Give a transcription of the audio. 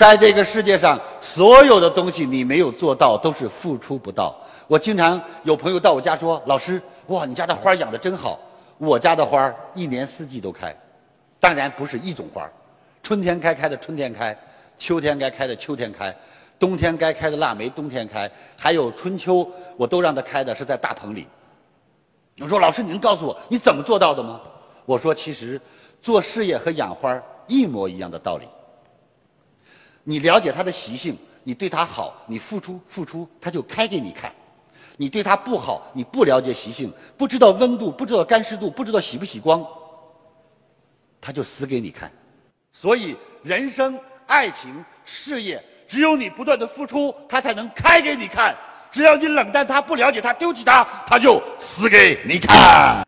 在这个世界上，所有的东西你没有做到，都是付出不到。我经常有朋友到我家说：“老师，哇，你家的花养的真好。”我家的花一年四季都开，当然不是一种花，春天该开的春天开，秋天该开的秋天开，冬天该开的腊梅冬天开，还有春秋我都让它开的是在大棚里。我说：“老师，你能告诉我你怎么做到的吗？”我说：“其实做事业和养花一模一样的道理。”你了解它的习性，你对它好，你付出付出，它就开给你看；你对它不好，你不了解习性，不知道温度，不知道干湿度，不知道喜不喜光，它就死给你看。所以，人生、爱情、事业，只有你不断的付出，它才能开给你看；只要你冷淡它，不了解它，丢弃它，它就死给你看。